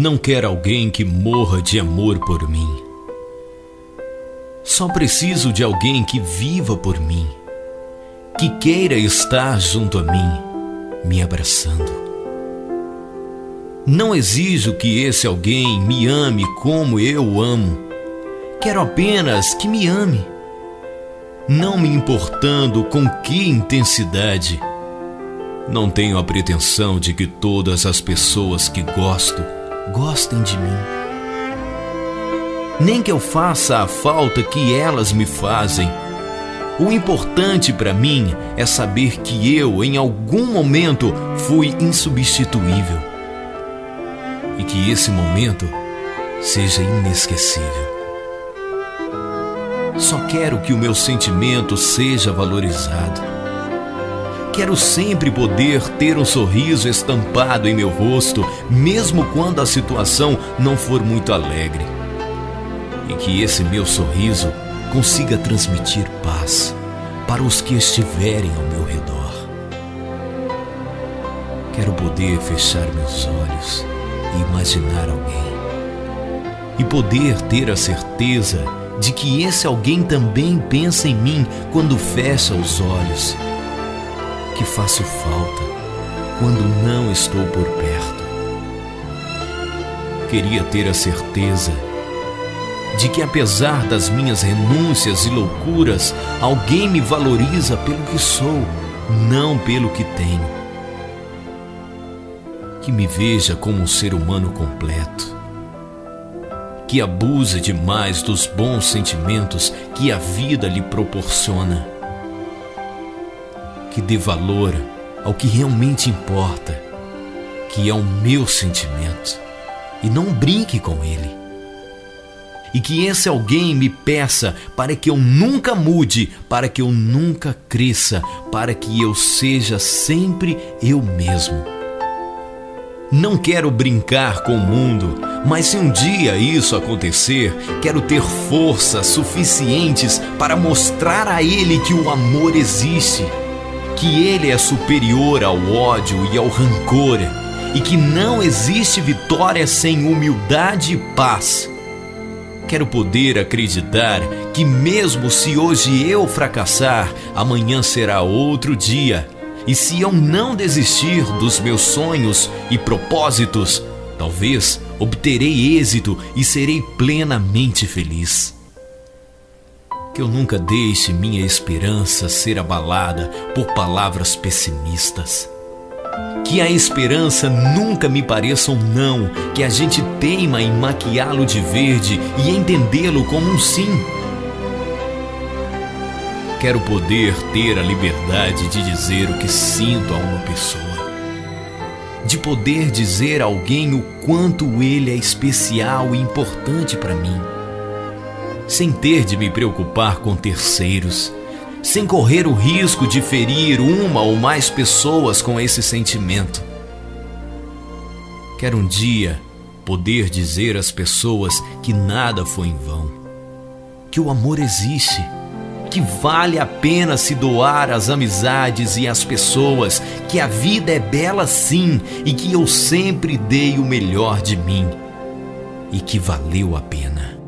Não quero alguém que morra de amor por mim. Só preciso de alguém que viva por mim, que queira estar junto a mim, me abraçando. Não exijo que esse alguém me ame como eu amo. Quero apenas que me ame. Não me importando com que intensidade. Não tenho a pretensão de que todas as pessoas que gosto gostem de mim. Nem que eu faça a falta que elas me fazem. O importante para mim é saber que eu, em algum momento, fui insubstituível e que esse momento seja inesquecível. Só quero que o meu sentimento seja valorizado. Quero sempre poder ter um sorriso estampado em meu rosto, mesmo quando a situação não for muito alegre. E que esse meu sorriso consiga transmitir paz para os que estiverem ao meu redor. Quero poder fechar meus olhos e imaginar alguém. E poder ter a certeza de que esse alguém também pensa em mim quando fecha os olhos. Que faço falta quando não estou por perto. Queria ter a certeza de que, apesar das minhas renúncias e loucuras, alguém me valoriza pelo que sou, não pelo que tenho. Que me veja como um ser humano completo, que abuse demais dos bons sentimentos que a vida lhe proporciona, que dê valor ao que realmente importa, que é o meu sentimento, e não brinque com ele. E que esse alguém me peça para que eu nunca mude, para que eu nunca cresça, para que eu seja sempre eu mesmo não quero brincar com o mundo, mas se um dia isso acontecer, quero ter forças suficientes para mostrar a ele que o amor existe, que ele é superior ao ódio e ao rancor, e que não existe vitória sem humildade e paz. Quero poder acreditar que, mesmo se hoje eu fracassar, amanhã será outro dia e se eu não desistir dos meus sonhos e propósitos, talvez obterei êxito e serei plenamente feliz. Que eu nunca deixe minha esperança ser abalada por palavras pessimistas. Que a esperança nunca me pareça um não, que a gente teima em maquiá-lo de verde e entendê-lo como um sim Quero poder ter a liberdade de dizer o que sinto a uma pessoa. De poder dizer a alguém o quanto ele é especial e importante para mim. Sem ter de me preocupar com terceiros. Sem correr o risco de ferir uma ou mais pessoas com esse sentimento. Quero um dia poder dizer às pessoas que nada foi em vão. Que o amor existe que vale a pena se doar às amizades e às pessoas, que a vida é bela sim e que eu sempre dei o melhor de mim e que valeu a pena.